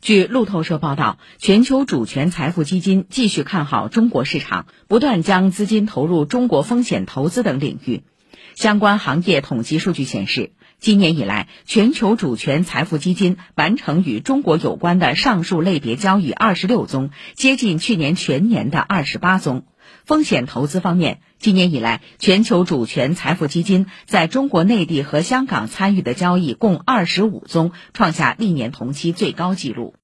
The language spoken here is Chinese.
据路透社报道，全球主权财富基金继续看好中国市场，不断将资金投入中国风险投资等领域。相关行业统计数据显示，今年以来，全球主权财富基金完成与中国有关的上述类别交易二十六宗，接近去年全年的二十八宗。风险投资方面，今年以来，全球主权财富基金在中国内地和香港参与的交易共二十五宗，创下历年同期最高纪录。